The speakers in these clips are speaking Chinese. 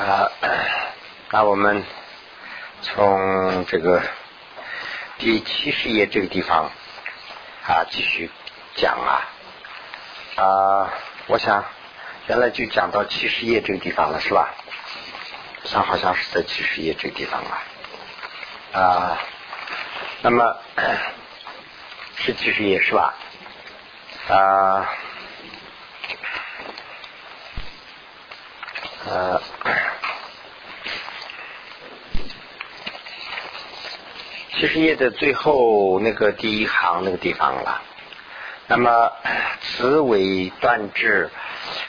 啊，那我们从这个第七十页这个地方啊继续讲啊啊，我想原来就讲到七十页这个地方了，是吧？像好像是在七十页这个地方啊啊，那么 是七十页是吧？啊。呃，七十页的最后那个第一行那个地方了。那么，此为断指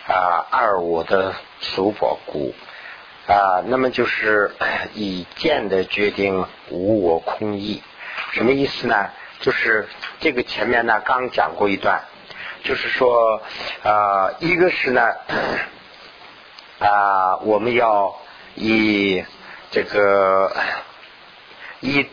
啊二我的俗宝故啊，那么就是以见的决定无我空义，什么意思呢？就是这个前面呢刚讲过一段，就是说啊，一个是呢。啊，我们要以这个以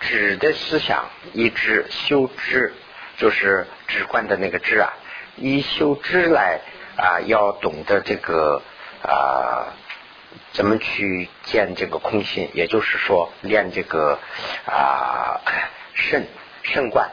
指的思想，一知修知，就是直观的那个知啊，以修知来啊，要懂得这个啊，怎么去见这个空性，也就是说练这个啊肾肾观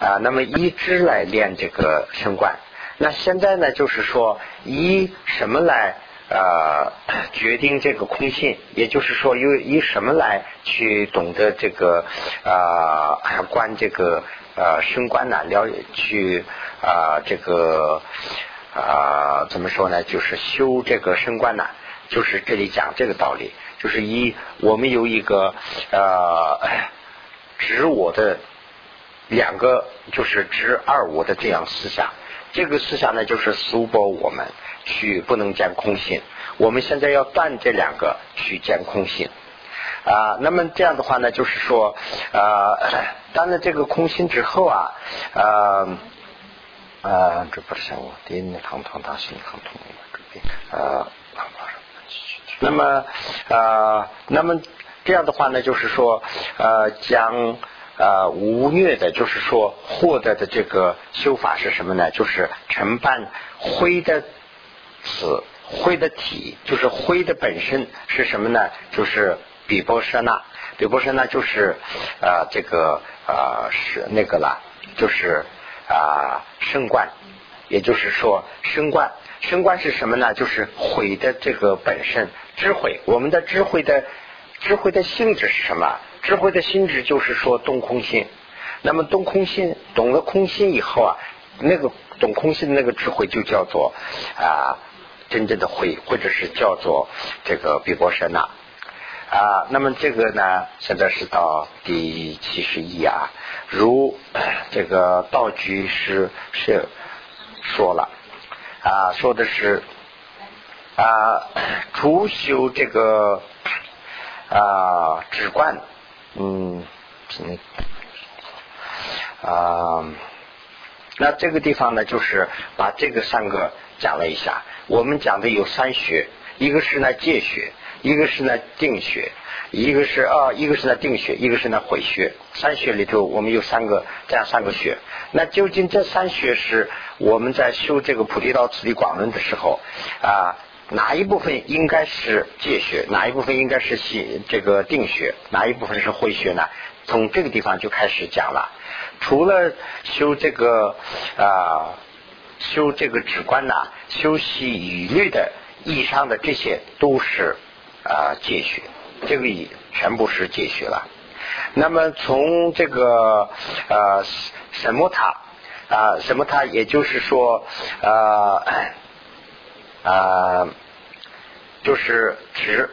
啊，那么一知来练这个肾观，那现在呢，就是说以什么来？呃，决定这个空性，也就是说，由以什么来去懂得这个呃观这个呃升观呢？了去啊这个啊怎么说呢？就是修这个升观呢？就是这里讲这个道理，就是以我们有一个呃执我的两个，就是执二我的这样思想，这个思想呢，就是苏波我们。去不能见空性，我们现在要断这两个去见空性啊。那么这样的话呢，就是说啊，断了这个空性之后啊，呃呃，这不是像我第一堂堂大心堂通这边啊。那么啊，那么这样的话呢，就是说呃，将呃无虐的，就是说获得的这个修法是什么呢？就是承办灰的。此灰的体就是灰的本身是什么呢？就是比波舍那，比波舍那就是啊这个啊是那个了，就是啊升观，也就是说升观，升观是什么呢？就是毁的这个本身智慧，我们的智慧的智慧的性质是什么？智慧的性质就是说懂空性，那么懂空性，懂了空性以后啊，那个懂空性的那个智慧就叫做啊。真正的慧，或者是叫做这个比波舍那啊。那么这个呢，现在是到第七十一啊。如这个道居师是说了啊，说的是啊，除修这个啊止观，嗯嗯啊，那这个地方呢，就是把这个三个讲了一下。我们讲的有三学，一个是呢戒学，一个是呢定学，一个是啊，一个是呢定学，一个是呢毁学。三学里头，我们有三个这样三个学。那究竟这三学是我们在修这个菩提道次第广论的时候啊，哪一部分应该是戒学，哪一部分应该是系这个定学，哪一部分是慧学呢？从这个地方就开始讲了。除了修这个啊。修这个止观呐，修习语律的以上的这些都是啊戒学，这个也全部是戒学了。那么从这个呃什么塔啊什么塔，也就是说啊啊就是指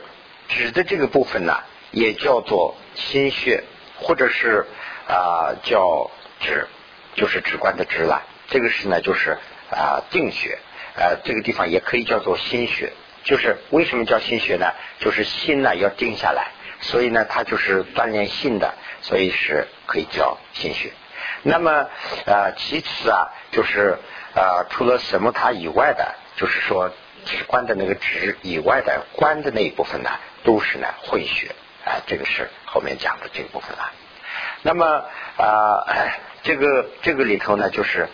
指的这个部分呢，也叫做心血，或者是啊叫指，就是止观的指了。这个是呢，就是。啊，定穴，呃，这个地方也可以叫做心穴，就是为什么叫心穴呢？就是心呢要定下来，所以呢它就是锻炼心的，所以是可以叫心穴。那么呃，其次啊，就是呃，除了什么它以外的，就是说直观的那个直以外的观的那一部分呢，都是呢会穴啊，这个是后面讲的这个部分了。那么啊，这个这个里头呢，就是。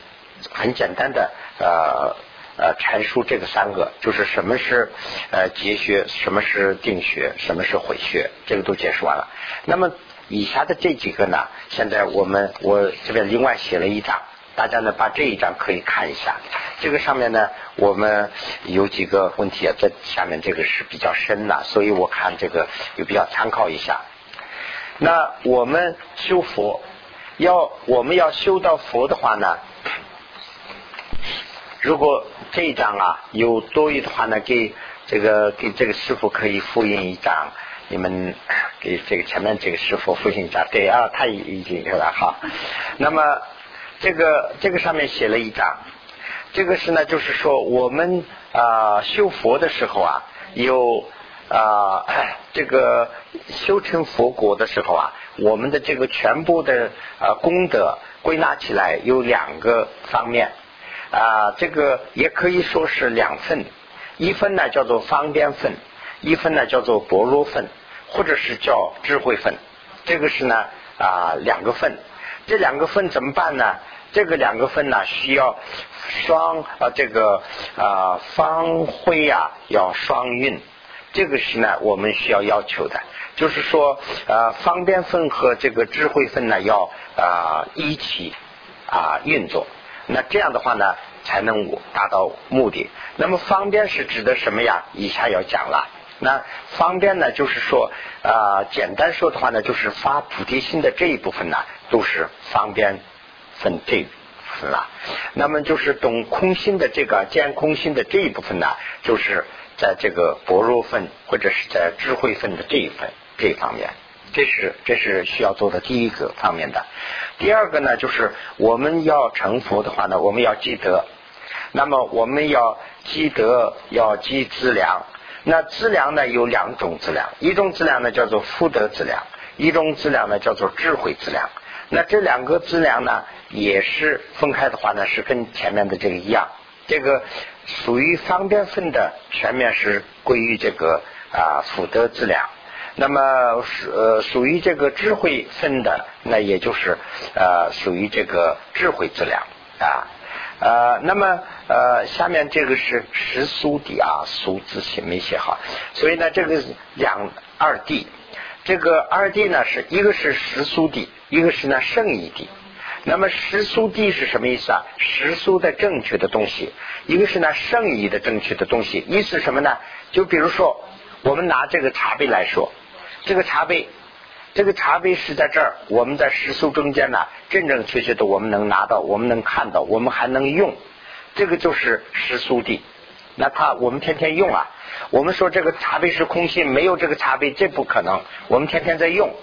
很简单的呃呃阐述这个三个，就是什么是呃结穴，什么是定穴，什么是回穴，这个都解释完了。那么以下的这几个呢，现在我们我这边另外写了一张，大家呢把这一张可以看一下。这个上面呢，我们有几个问题啊，在下面这个是比较深的，所以我看这个有必要参考一下。那我们修佛，要我们要修到佛的话呢，如果这一张啊有多余的话呢，给这个给这个师傅可以复印一张，你们给这个前面这个师傅复印一张。对啊，他已已经有了哈。那么这个这个上面写了一张，这个是呢，就是说我们啊修佛的时候啊有。啊，这个修成佛果的时候啊，我们的这个全部的啊功德归纳起来有两个方面。啊，这个也可以说是两份，一份呢叫做方便份，一份呢叫做般若份，或者是叫智慧份，这个是呢啊两个份，这两个分怎么办呢？这个两个分呢需要双啊这个啊方辉呀要双运。这个是呢，我们需要要求的，就是说，呃，方便分和这个智慧分呢，要啊一起啊运作，那这样的话呢，才能达到目的。那么方便是指的什么呀？以下要讲了。那方便呢，就是说，啊，简单说的话呢，就是发菩提心的这一部分呢，都是方便分这部分了。那么就是懂空心的这个见空心的这一部分呢，就是。在这个薄弱分或者是在智慧分的这一分这一方面，这是这是需要做的第一个方面的。第二个呢，就是我们要成佛的话呢，我们要积德。那么我们要积德，要积资粮。那资粮呢有两种资粮，一种资粮呢叫做福德资粮，一种资粮呢叫做智慧资粮。那这两个资粮呢，也是分开的话呢，是跟前面的这个一样。这个属于方便分的，全面是归于这个啊福德资粮。那么属呃属于这个智慧分的，那也就是呃属于这个智慧资粮啊呃那么呃下面这个是实苏地啊，苏字写没写好？所以呢，这个两二地，这个二地呢是一个是实苏地，一个是呢圣义地。那么实苏地是什么意思啊？实苏的正确的东西，一个是呢圣意的正确的东西，意思什么呢？就比如说，我们拿这个茶杯来说，这个茶杯，这个茶杯是在这儿，我们在实苏中间呢，正正确确的我们能拿到，我们能看到，我们还能用，这个就是实苏地。那它我们天天用啊，我们说这个茶杯是空心，没有这个茶杯，这不可能，我们天天在用。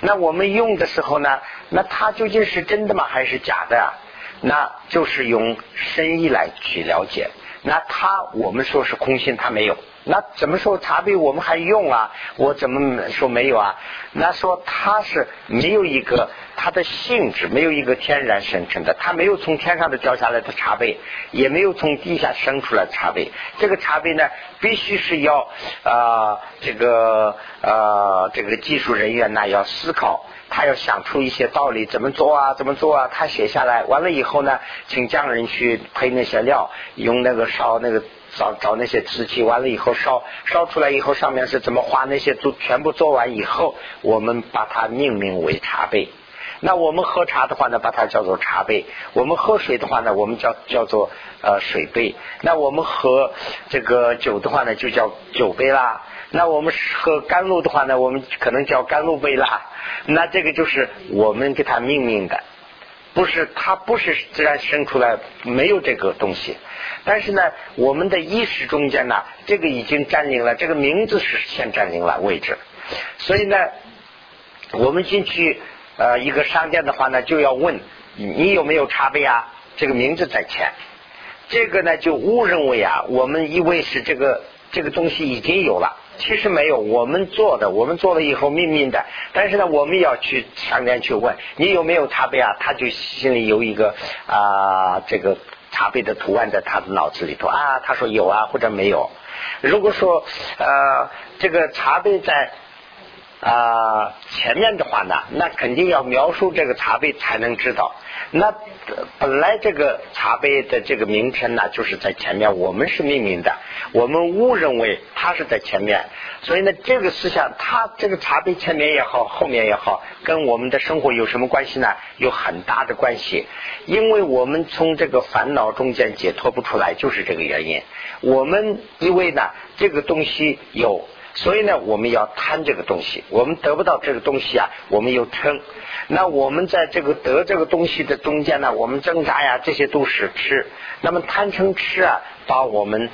那我们用的时候呢？那它究竟是真的吗？还是假的啊？那就是用深意来去了解。那它我们说是空心，它没有。那怎么说茶杯我们还用啊？我怎么说没有啊？那说它是没有一个它的性质，没有一个天然生成的，它没有从天上的掉下来的茶杯，也没有从地下生出来的茶杯。这个茶杯呢，必须是要啊这个啊这个技术人员呢要思考。他要想出一些道理，怎么做啊？怎么做啊？他写下来，完了以后呢，请匠人去配那些料，用那个烧那个找找那些瓷器，完了以后烧烧出来以后，上面是怎么画那些都全部做完以后，我们把它命名为茶杯。那我们喝茶的话呢，把它叫做茶杯；我们喝水的话呢，我们叫叫做呃水杯。那我们喝这个酒的话呢，就叫酒杯啦。那我们喝甘露的话呢，我们可能叫甘露杯啦。那这个就是我们给它命名的，不是它不是自然生出来，没有这个东西。但是呢，我们的意识中间呢，这个已经占领了，这个名字是先占领了位置。所以呢，我们进去呃一个商店的话呢，就要问你有没有茶杯啊？这个名字在前。这个呢，就误认为啊，我们以为是这个这个东西已经有了。其实没有，我们做的，我们做了以后秘密的。但是呢，我们要去商店去问你有没有茶杯啊？他就心里有一个啊，这个茶杯的图案在他的脑子里头啊。他说有啊，或者没有。如果说呃，这个茶杯在啊前面的话呢，那肯定要描述这个茶杯才能知道。那本来这个茶杯的这个名称呢，就是在前面，我们是命名的，我们误认为它是在前面，所以呢，这个思想，它这个茶杯前面也好，后面也好，跟我们的生活有什么关系呢？有很大的关系，因为我们从这个烦恼中间解脱不出来，就是这个原因。我们因为呢，这个东西有。所以呢，我们要贪这个东西，我们得不到这个东西啊，我们又嗔。那我们在这个得这个东西的中间呢，我们挣扎呀，这些都是吃。那么贪嗔痴啊，把我们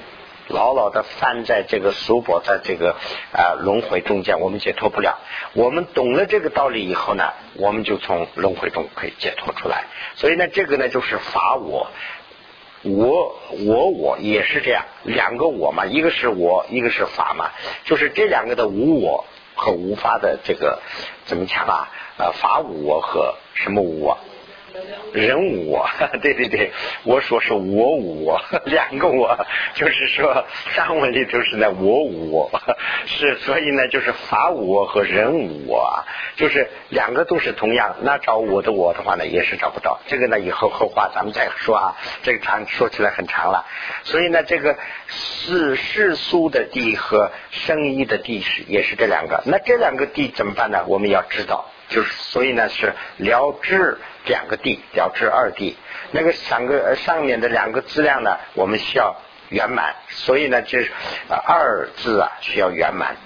牢牢的拴在这个俗薄在这个啊轮回中间，我们解脱不了。我们懂了这个道理以后呢，我们就从轮回中可以解脱出来。所以呢，这个呢就是法我。我我我也是这样，两个我嘛，一个是我，一个是法嘛，就是这两个的无我和无法的这个怎么讲啊？呃，法无我和什么无我？人我，对对对，我说是我我，两个我，就是说上文里头是呢我我，是所以呢就是法我和人我，就是两个都是同样，那找我的我的话呢也是找不到，这个呢以后后话咱们再说啊，这个长说起来很长了，所以呢这个是世俗的地和生意的地是也是这两个，那这两个地怎么办呢？我们要知道。就是所以呢是了知两个地了知二地那个三个上面的两个质量呢我们需要圆满所以呢就是二字啊需要圆满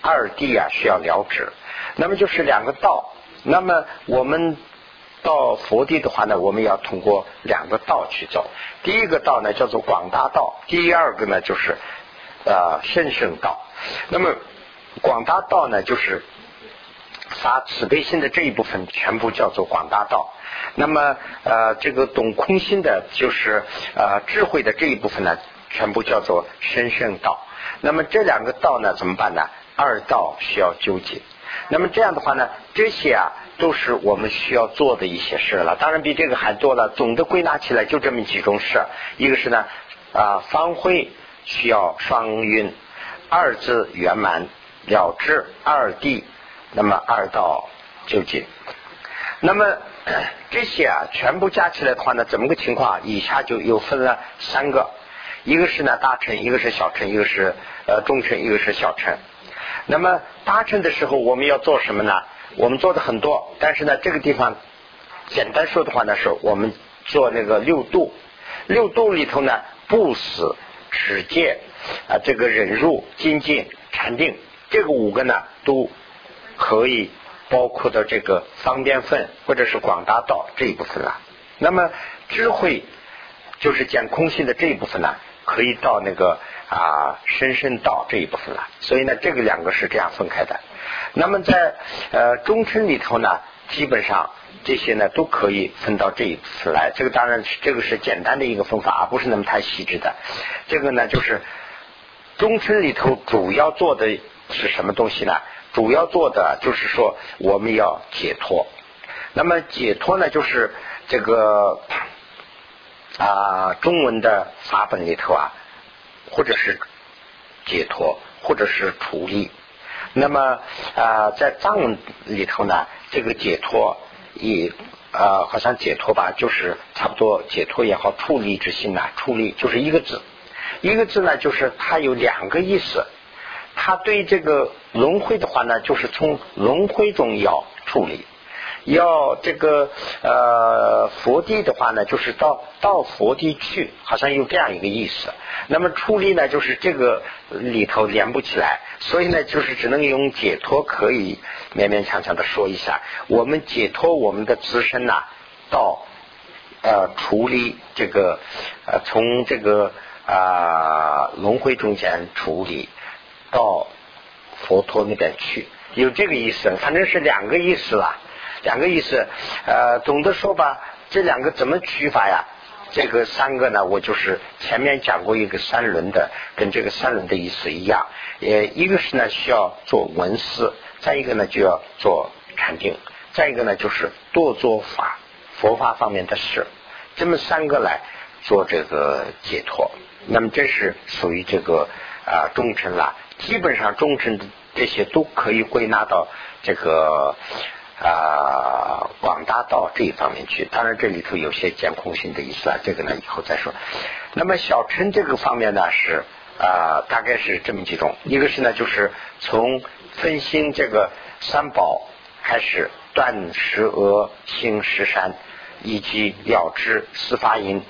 二地啊需要了知那么就是两个道那么我们到佛地的话呢我们要通过两个道去走第一个道呢叫做广大道第二个呢就是呃甚深道那么广大道呢就是。发慈悲心的这一部分全部叫做广大道，那么呃这个懂空心的，就是呃智慧的这一部分呢，全部叫做深圣道。那么这两个道呢怎么办呢？二道需要纠结。那么这样的话呢，这些啊都是我们需要做的一些事了。当然比这个还多了。总的归纳起来就这么几种事，一个是呢啊方会需要双运，二字圆满了之，二地。那么二到究竟，那么 这些啊全部加起来的话呢，怎么个情况？以下就又分了三个，一个是呢大乘，一个是小乘，一个是呃中乘，一个是小乘。那么大乘的时候，我们要做什么呢？我们做的很多，但是呢这个地方简单说的话呢，是我们做那个六度，六度里头呢不死、持戒啊，这个忍辱、精进、禅定，这个五个呢都。可以包括到这个方便分或者是广大道这一部分了。那么智慧就是讲空性的这一部分呢，可以到那个啊深深道这一部分了。所以呢，这个两个是这样分开的。那么在呃中村里头呢，基本上这些呢都可以分到这一次来。这个当然是这个是简单的一个分法，而不是那么太细致的。这个呢就是中村里头主要做的是什么东西呢？主要做的就是说，我们要解脱。那么解脱呢，就是这个啊，中文的法本里头啊，或者是解脱，或者是处理。那么啊，在藏文里头呢，这个解脱也啊，好像解脱吧，就是差不多解脱也好，处理之心呐，处理就是一个字，一个字呢，就是它有两个意思。它对这个轮回的话呢，就是从轮回中要处理，要这个呃佛地的话呢，就是到到佛地去，好像有这样一个意思。那么处理呢，就是这个里头连不起来，所以呢，就是只能用解脱可以勉勉强强的说一下。我们解脱我们的自身呐，到呃处理这个呃从这个啊轮回中间处理。到佛陀那边去，有这个意思，反正是两个意思了，两个意思。呃，总的说吧，这两个怎么取法呀？这个三个呢，我就是前面讲过一个三轮的，跟这个三轮的意思一样。呃，一个是呢需要做文思，再一个呢就要做禅定，再一个呢就是多做法，佛法方面的事，这么三个来做这个解脱。那么这是属于这个。啊中称啦，基本上中称的这些都可以归纳到这个啊广大道这一方面去。当然这里头有些监控性的意思啊，这个呢以后再说。那么小乘这个方面呢是啊大概是这么几种，一个是呢就是从分心这个三宝开始断十恶行十善。以及了知四法音，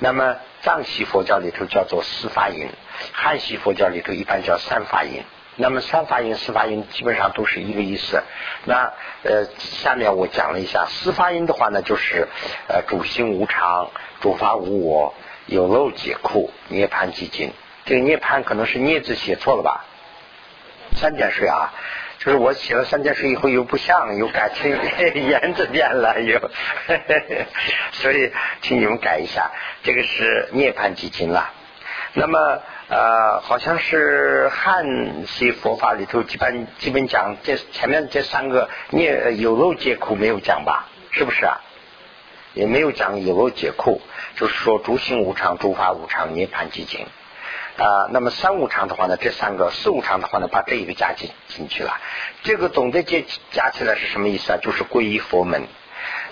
那么藏系佛教里头叫做四法音，汉系佛教里头一般叫三法音。那么三法音、四法音基本上都是一个意思。那呃，下面我讲了一下四法音的话呢，就是呃主心无常、主法无我、有漏解苦、涅盘寂静。这个涅盘可能是镊字写错了吧？三点水啊。就是我写了三点水以后又不像，又改成 言字变了，又，所以请你们改一下，这个是涅槃基金了。那么呃，好像是汉系佛法里头基本基本讲这前面这三个涅有漏解苦没有讲吧？是不是啊？也没有讲有漏解苦，就是说诸行无常、诸法无常、涅槃寂静。啊，那么三无常的话呢，这三个四无常的话呢，把这一个加进进去了。这个总的加加起来是什么意思啊？就是皈依佛门。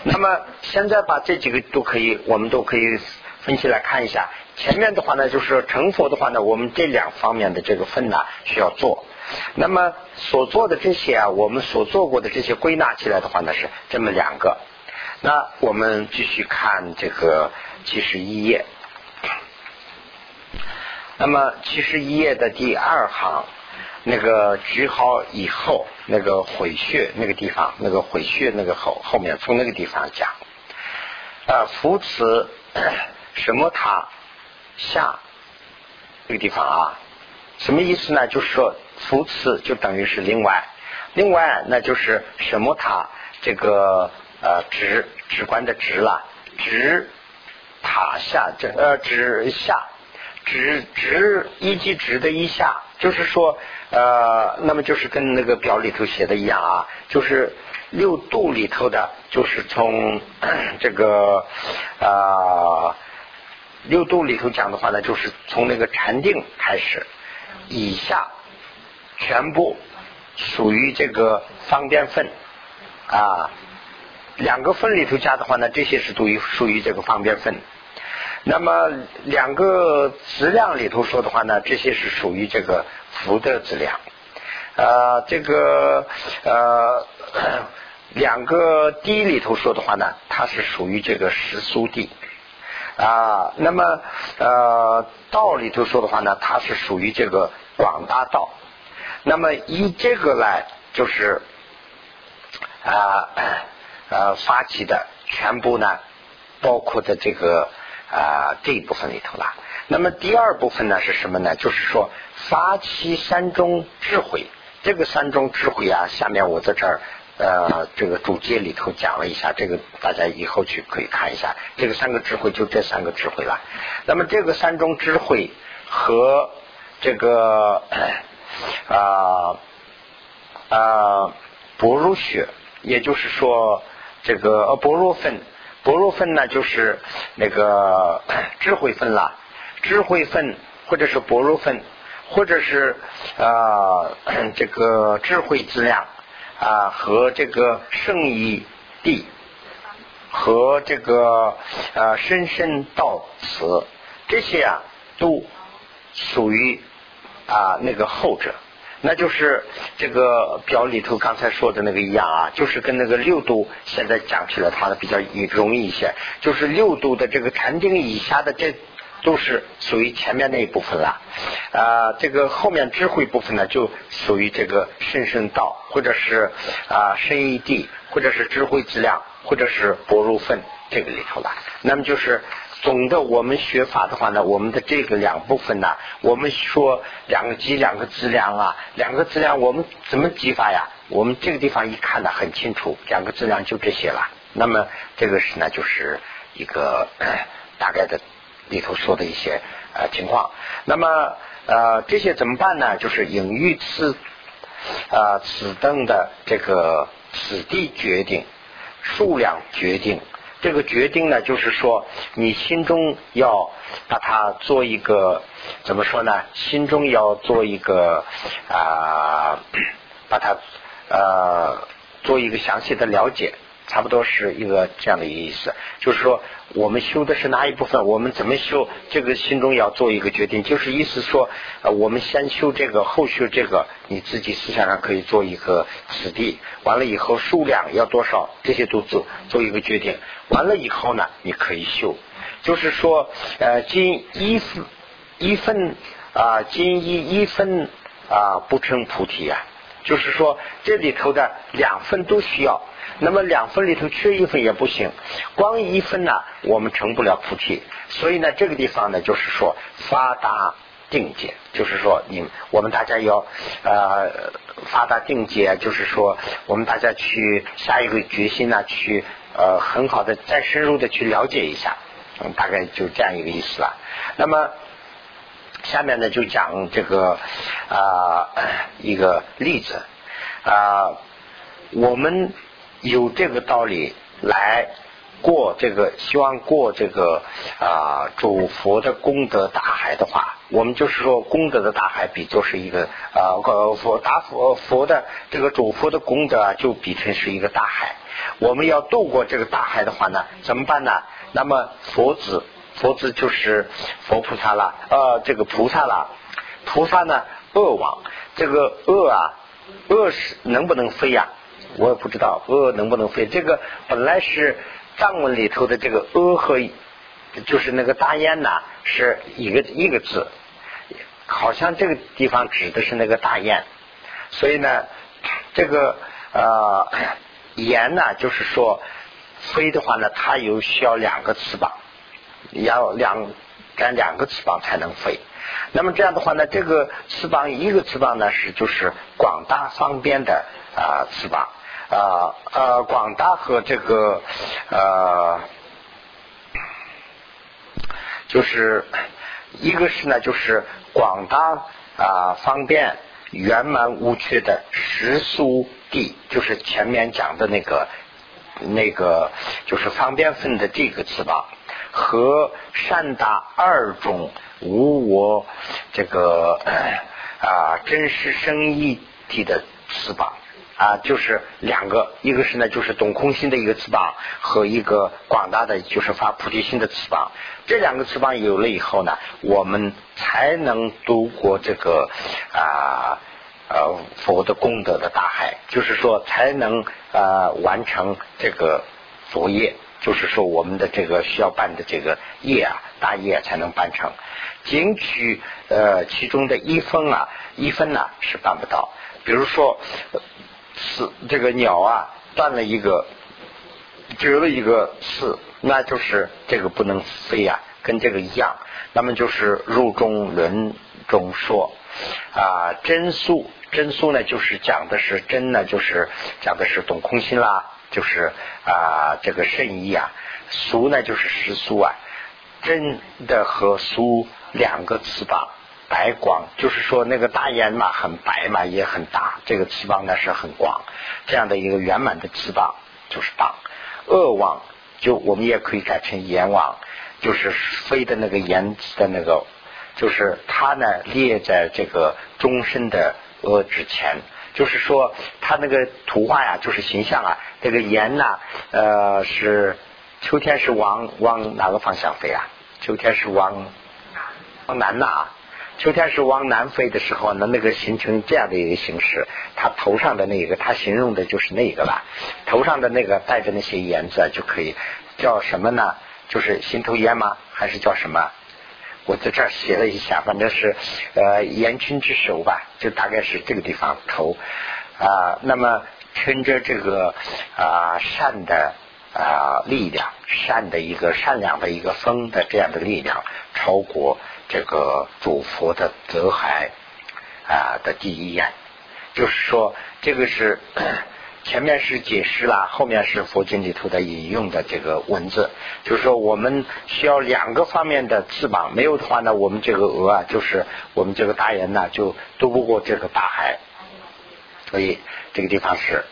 那么现在把这几个都可以，我们都可以分析来看一下。前面的话呢，就是成佛的话呢，我们这两方面的这个分呢需要做。那么所做的这些啊，我们所做过的这些归纳起来的话呢，是这么两个。那我们继续看这个七十一页。那么七十一页的第二行，那个举好以后那个回穴那个地方，那个回穴那个后后面从那个地方讲，啊扶持什么塔下？这个地方啊，什么意思呢？就是说扶持就等于是另外，另外那就是什么塔这个呃直直观的直了，直塔下这呃直下。直直一级直的一下，就是说，呃，那么就是跟那个表里头写的一样啊，就是六度里头的，就是从这个啊六度里头讲的话呢，就是从那个禅定开始，以下全部属于这个方便分啊，两个分里头加的话呢，这些是属于属于这个方便分。那么两个质量里头说的话呢，这些是属于这个福的质量。呃，这个呃两个地里头说的话呢，它是属于这个实苏地。啊，那么呃道里头说的话呢，它是属于这个广大道。那么以这个来就是啊呃发起的全部呢，包括的这个。啊，这一部分里头了。那么第二部分呢是什么呢？就是说发起三中智慧。这个三中智慧啊，下面我在这儿呃这个主界里头讲了一下，这个大家以后去可以看一下。这个三个智慧就这三个智慧了。那么这个三种智慧和这个啊啊薄如雪，也就是说这个呃薄若分。薄弱分呢，就是那个智慧分了，智慧分或者是薄弱分，或者是啊这个智慧质量啊和这个圣义地和这个啊深深道词这些啊都属于啊那个后者。那就是这个表里头刚才说的那个一样啊，就是跟那个六度现在讲起来，它的比较容易一些。就是六度的这个禅定以下的，这都是属于前面那一部分了。啊，这个后面智慧部分呢，就属于这个深深道，或者是啊深一地，或者是智慧质量，或者是薄如分这个里头了。那么就是。总的，我们学法的话呢，我们的这个两部分呢，我们说两个级两个质量啊，两个质量我们怎么记法呀？我们这个地方一看呢，很清楚，两个质量就这些了。那么这个是呢，就是一个大概的里头说的一些呃情况。那么呃这些怎么办呢？就是隐喻此啊此等的这个此地决定数量决定。这个决定呢，就是说你心中要把它做一个怎么说呢？心中要做一个啊，把它呃做一个详细的了解。差不多是一个这样的意思，就是说我们修的是哪一部分，我们怎么修，这个心中要做一个决定，就是意思说，呃，我们先修这个，后修这个，你自己思想上可以做一个此地，完了以后数量要多少，这些都做做一个决定，完了以后呢，你可以修，就是说，呃，今一分一分啊，今一一分啊，不成菩提啊，就是说这里头的两分都需要。那么两分里头缺一分也不行，光一分呢，我们成不了菩提。所以呢，这个地方呢，就是说发达定解，就是说你我们大家要呃发达定解，就是说我们大家去下一个决心呢，去呃很好的再深入的去了解一下，嗯，大概就这样一个意思了。那么下面呢，就讲这个啊一个例子啊，我们。有这个道理来过这个，希望过这个啊，主佛的功德大海的话，我们就是说功德的大海比作是一个啊，佛达佛佛的这个主佛的功德啊就比成是一个大海。我们要渡过这个大海的话呢，怎么办呢？那么佛子佛子就是佛菩萨了，呃，这个菩萨了，菩萨呢恶王，这个恶啊，恶是能不能飞呀？我也不知道恶能不能飞。这个本来是藏文里头的这个阿和，就是那个大雁呐，是一个一个字，好像这个地方指的是那个大雁。所以呢，这个呃雁呢，就是说飞的话呢，它有需要两个翅膀，要两干两个翅膀才能飞。那么这样的话呢，这个翅膀一个翅膀呢是就是广大方便的啊翅膀。啊呃，广大和这个呃，就是一个是呢，就是广大啊方便圆满无缺的实苏地，就是前面讲的那个那个就是方便分的这个翅膀和善达二种无我这个啊真实生意体的翅膀。啊，就是两个，一个是呢，就是懂空心的一个翅膀，和一个广大的就是发菩提心的翅膀。这两个翅膀有了以后呢，我们才能度过这个啊呃佛的功德的大海，就是说才能啊完成这个作业，就是说我们的这个需要办的这个业啊大业才能办成。仅取呃其中的一分啊一分呢是办不到，比如说。刺这个鸟啊，断了一个，折了一个刺，那就是这个不能飞呀，跟这个一样。那么就是入中轮中说啊，真素真素呢，就是讲的是真呢，就是讲的是懂空心啦，就是啊这个圣意啊。俗呢就是实俗啊，真的和俗两个翅膀。白光就是说那个大雁嘛，很白嘛，也很大。这个翅膀呢是很广，这样的一个圆满的翅膀就是棒。恶王就我们也可以改成阎王，就是飞的那个言的那个，就是它呢列在这个终身的恶之前。就是说它那个图画呀，就是形象啊。这个言呢，呃，是秋天是往往哪个方向飞啊？秋天是往往南呐。秋天是往南飞的时候，那那个形成这样的一个形式，它头上的那个，它形容的就是那个了。头上的那个带着那些颜色就可以叫什么呢？就是心头烟吗？还是叫什么？我在这儿写了一下，反正是呃烟群之首吧，就大概是这个地方头啊。那么趁着这个啊善的啊力量，善的一个善良的一个风的这样的力量，超过。这个主佛的泽海啊的第一眼，就是说，这个是前面是解释了，后面是佛经里头的引用的这个文字，就是说我们需要两个方面的翅膀，没有的话呢，我们这个鹅啊，就是我们这个大雁呢，就渡不过这个大海。所以这个地方是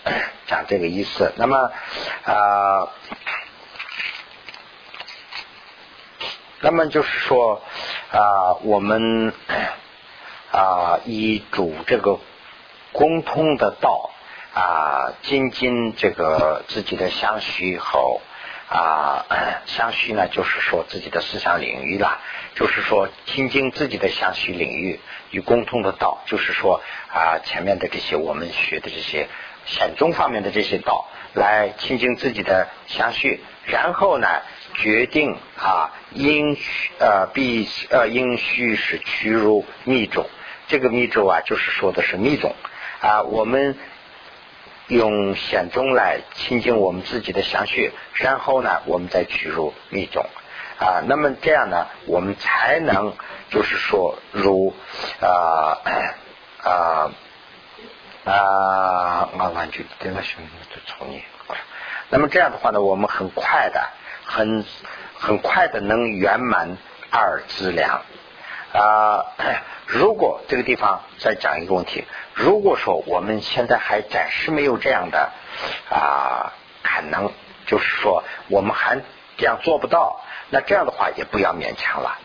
讲这个意思。那么啊。那么就是说啊，我们啊以主这个共通的道啊，精进这个自己的相续后。啊，相续呢，就是说自己的思想领域啦，就是说亲近自己的相续领域与共通的道，就是说啊，前面的这些我们学的这些显宗方面的这些道，来亲近自己的相续，然后呢，决定啊，应呃必呃应须是屈入密种，这个密种啊，就是说的是密种啊，我们。用显宗来清净我们自己的相续，然后呢，我们再取入密宗啊。那么这样呢，我们才能就是说如啊啊啊，我完全这个兄弟就从你。那么这样的话呢，我们很快的、很很快的能圆满二资粮啊。如果这个地方再讲一个问题。如果说我们现在还暂时没有这样的啊可能，就是说我们还这样做不到，那这样的话也不要勉强了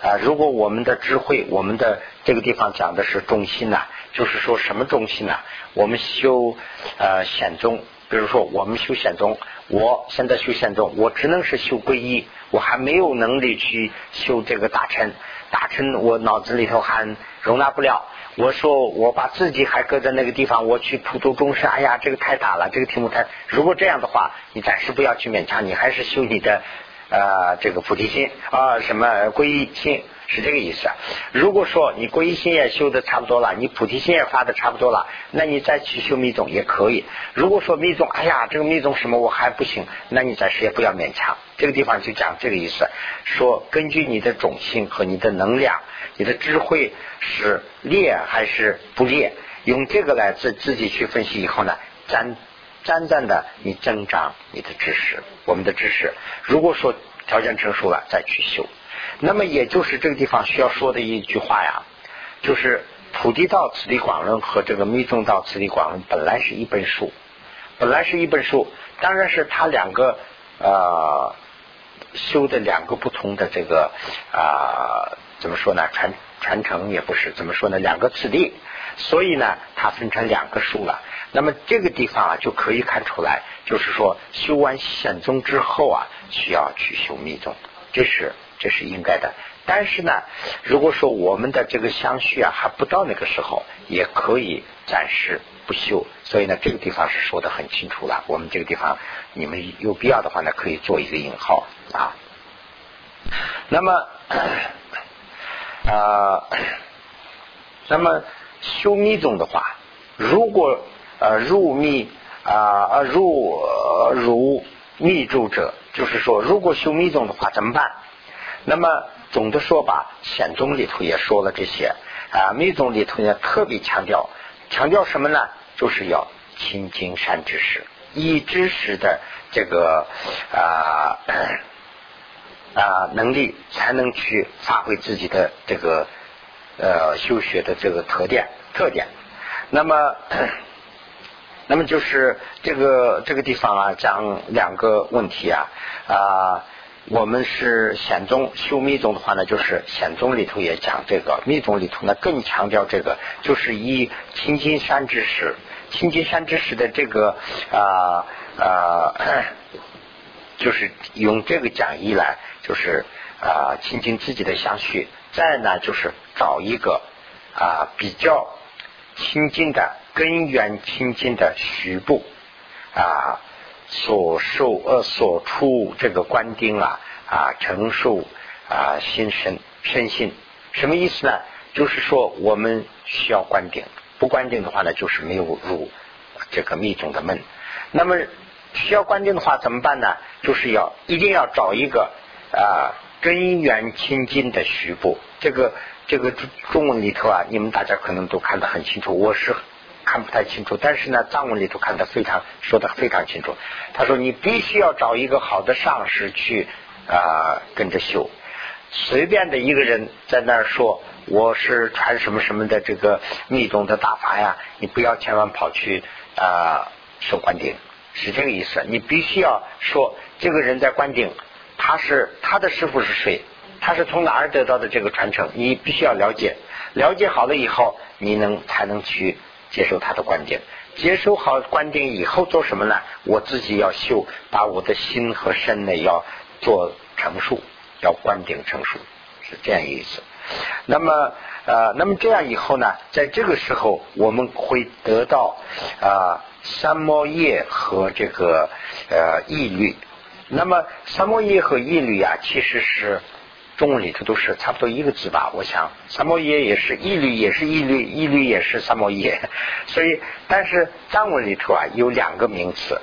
啊。如果我们的智慧，我们的这个地方讲的是中心呢，就是说什么中心呢？我们修呃显宗，比如说我们修显宗，我现在修显宗，我只能是修皈依，我还没有能力去修这个大乘，大成我脑子里头还容纳不了。我说我把自己还搁在那个地方，我去普度众生。哎呀，这个太大了，这个题目太……如果这样的话，你暂时不要去勉强，你还是修你的呃这个菩提心啊，什么皈依心是这个意思。如果说你皈依心也修的差不多了，你菩提心也发的差不多了，那你再去修密宗也可以。如果说密宗，哎呀，这个密宗什么我还不行，那你暂时也不要勉强。这个地方就讲这个意思，说根据你的种性和你的能量。你的智慧是劣还是不劣？用这个来自自己去分析以后呢，暂暂暂的你增长你的知识，我们的知识。如果说条件成熟了，再去修。那么也就是这个地方需要说的一句话呀，就是菩提道此地广论和这个密宗道此地广论本来是一本书，本来是一本书，当然是它两个呃修的两个不同的这个啊。怎么说呢？传传承也不是怎么说呢？两个次第，所以呢，它分成两个书了。那么这个地方啊，就可以看出来，就是说修完显宗之后啊，需要去修密宗，这是这是应该的。但是呢，如果说我们的这个相续啊还不到那个时候，也可以暂时不修。所以呢，这个地方是说的很清楚了。我们这个地方，你们有必要的话呢，可以做一个引号啊。那么。啊，那么修密宗的话，如果呃入密啊入入密住者，就是说，如果修密宗的话怎么办？那么总的说吧，显宗里头也说了这些啊，密宗里头呢特别强调，强调什么呢？就是要亲近善知识，以知识的这个啊。啊，能力才能去发挥自己的这个呃修学的这个特点特点。那么，那么就是这个这个地方啊，讲两个问题啊啊，我们是显宗修密宗的话呢，就是显宗里头也讲这个，密宗里头呢更强调这个，就是以青金山之石，青金山之石的这个啊啊，就是用这个讲义来。就是啊，亲近自己的相续，再呢就是找一个啊比较亲近的根源亲近的虚部啊所受呃所出这个观丁啊啊承受啊心身身心什么意思呢？就是说我们需要观顶，不观顶的话呢，就是没有入这个密宗的门。那么需要观顶的话怎么办呢？就是要一定要找一个。啊，根源清净的虚部，这个这个中中文里头啊，你们大家可能都看得很清楚，我是看不太清楚，但是呢，藏文里头看得非常说得非常清楚。他说你必须要找一个好的上师去啊跟着修，随便的一个人在那儿说我是传什么什么的这个密宗的大法呀，你不要千万跑去啊受灌顶，是这个意思。你必须要说这个人在灌顶。他是他的师傅是谁？他是从哪儿得到的这个传承？你必须要了解，了解好了以后，你能才能去接受他的观点。接受好观点以后做什么呢？我自己要修，把我的心和身呢要做成熟，要观点成熟，是这样意思。那么呃，那么这样以后呢，在这个时候我们会得到啊三摩耶和这个呃义律。那么三摩耶和义律啊，其实是。中文里头都是差不多一个字吧，我想三摩耶也是一律也是一律一律也是三摩耶，所以但是藏文里头啊有两个名词，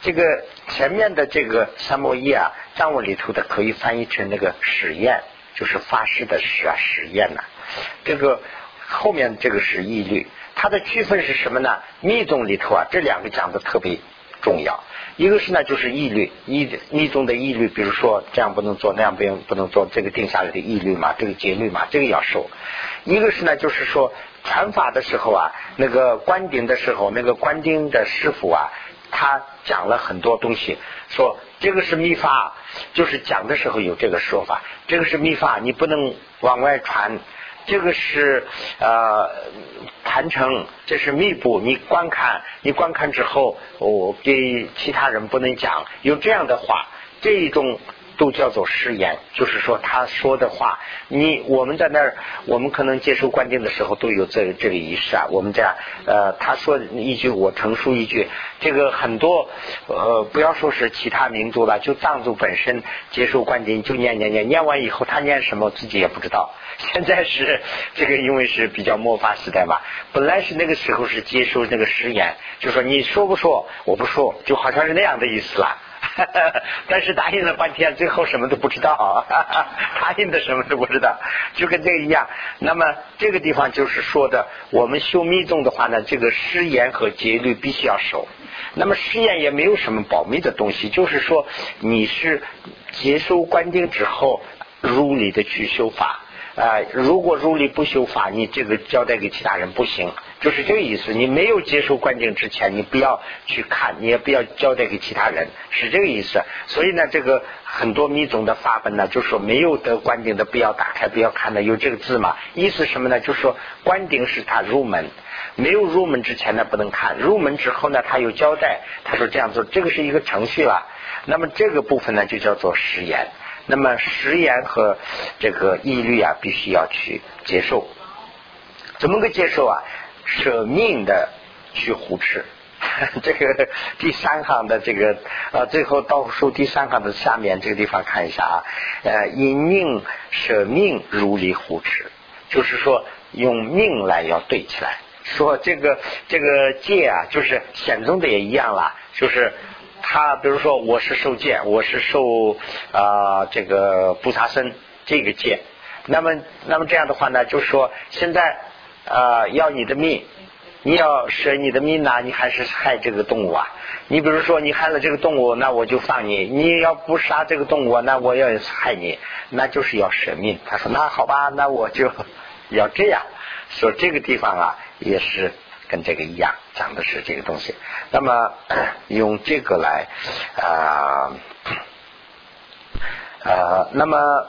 这个前面的这个三摩耶啊，藏文里头的可以翻译成那个实验，就是发誓的誓啊实验呐，这个后面这个是一律，它的区分是什么呢？密宗里头啊这两个讲的特别重要。一个是呢，就是义律，义密宗的义律，比如说这样不能做，那样不用不能做，这个定下来的义律嘛，这个戒律嘛，这个要守。一个是呢，就是说传法的时候啊，那个观顶的时候，那个观顶的师傅啊，他讲了很多东西，说这个是秘法，就是讲的时候有这个说法，这个是秘法，你不能往外传。这个是呃坛城，这是密布。你观看，你观看之后，我给其他人不能讲。有这样的话，这一种都叫做誓言，就是说他说的话，你我们在那儿，我们可能接受观定的时候都有这这个仪式啊。我们这样呃，他说一句，我陈述一句，这个很多呃，不要说是其他民族了，就藏族本身接受观定，就念念念，念完以后他念什么自己也不知道。现在是这个，因为是比较末法时代嘛。本来是那个时候是接受那个誓言，就说你说不说，我不说，就好像是那样的意思了。但是答应了半天，最后什么都不知道，答应的什么都不知道，就跟这个一样。那么这个地方就是说的，我们修密宗的话呢，这个誓言和戒律必须要守。那么誓言也没有什么保密的东西，就是说你是接受观定之后，如理的去修法。啊，如果如理不修法，你这个交代给其他人不行，就是这个意思。你没有接受观境之前，你不要去看，你也不要交代给其他人，是这个意思。所以呢，这个很多密宗的法本呢，就说没有得观顶的不要打开，不要看的，有这个字嘛？意思什么呢？就是说观顶是他入门，没有入门之前呢不能看，入门之后呢他有交代，他说这样做，这个是一个程序了。那么这个部分呢就叫做实言。那么食言和这个义律啊，必须要去接受。怎么个接受啊？舍命的去护持。这个第三行的这个呃，最后倒数第三行的下面这个地方看一下啊。呃，以命舍命如理护持，就是说用命来要对起来。说这个这个戒啊，就是显宗的也一样啦，就是。他比如说我是受戒，我是受啊这个菩萨身这个戒，那么那么这样的话呢，就是说现在啊要你的命，你要舍你的命呢，你还是害这个动物啊？你比如说你害了这个动物，那我就放你；你要不杀这个动物，那我要害你，那就是要舍命。他说那好吧，那我就要这样。说这个地方啊，也是。跟这个一样，讲的是这个东西。那么用这个来啊呃，那么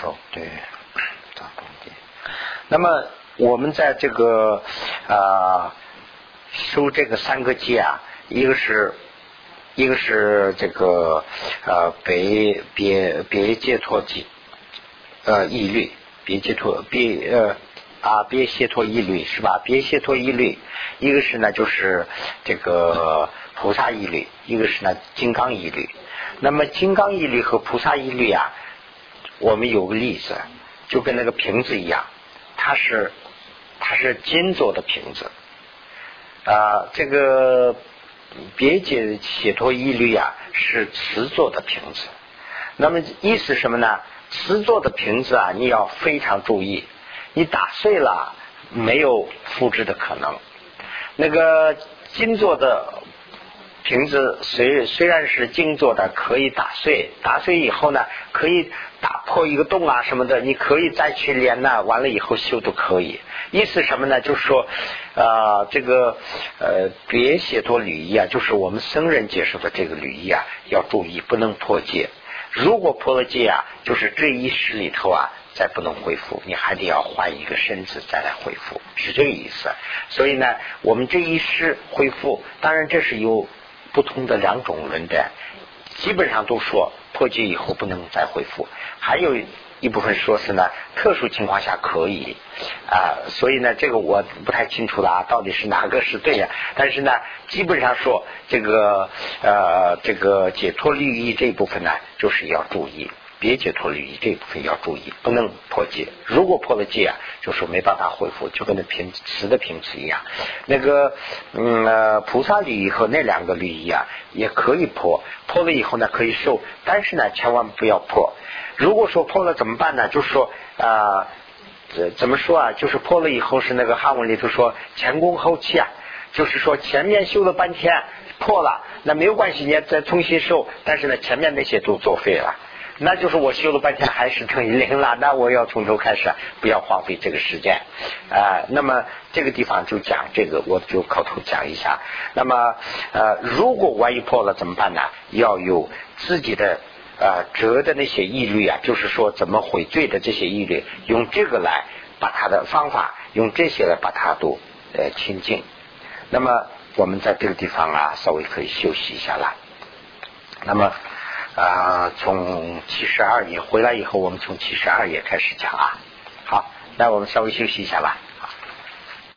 说对，那么我们在这个啊收这个三个戒啊，一个是一个是这个呃别别别解脱戒呃义律。别解脱，别呃啊，别解脱一律是吧？别解脱一律，一个是呢，就是这个菩萨一律，一个是呢金刚一律。那么金刚一律和菩萨一律啊，我们有个例子，就跟那个瓶子一样，它是它是金做的瓶子啊，这个别解解脱一律啊是瓷做的瓶子。那么意思什么呢？瓷做的瓶子啊，你要非常注意，你打碎了没有复制的可能。那个金做的瓶子虽虽然是金做的，可以打碎，打碎以后呢，可以打破一个洞啊什么的，你可以再去连呢，完了以后修都可以。意思什么呢？就是说，啊，这个呃，别写作履仪啊，就是我们僧人接受的这个履仪啊，要注意不能破戒。如果破了戒啊，就是这一世里头啊，再不能恢复，你还得要换一个身子再来恢复，是这个意思。所以呢，我们这一世恢复，当然这是有。不同的两种论点，基本上都说破戒以后不能再恢复，还有一部分说是呢，特殊情况下可以啊，所以呢，这个我不太清楚了啊，到底是哪个是对呀？但是呢，基本上说这个呃，这个解脱利益这一部分呢，就是要注意。别解脱律仪这一部分要注意，不能破戒。如果破了戒啊，就说没办法恢复，就跟那瓶瓷的瓶子一样。那个嗯，菩萨利益和那两个律仪啊，也可以破。破了以后呢，可以受，但是呢，千万不要破。如果说破了怎么办呢？就是说啊，怎么说啊？就是破了以后是那个汉文里头说前功后弃啊，就是说前面修了半天破了，那没有关系，你再重新受，但是呢，前面那些都作废了。那就是我修了半天还是等于零了，那我要从头开始，不要荒废这个时间啊。那么这个地方就讲这个，我就口头讲一下。那么呃，如果万一破了怎么办呢？要有自己的呃折的那些义律啊，就是说怎么悔罪的这些义律，用这个来把它的方法，用这些来把它都呃清净。那么我们在这个地方啊，稍微可以休息一下了。那么。啊，从七十二页回来以后，我们从七十二页开始讲啊。好，那我们稍微休息一下吧。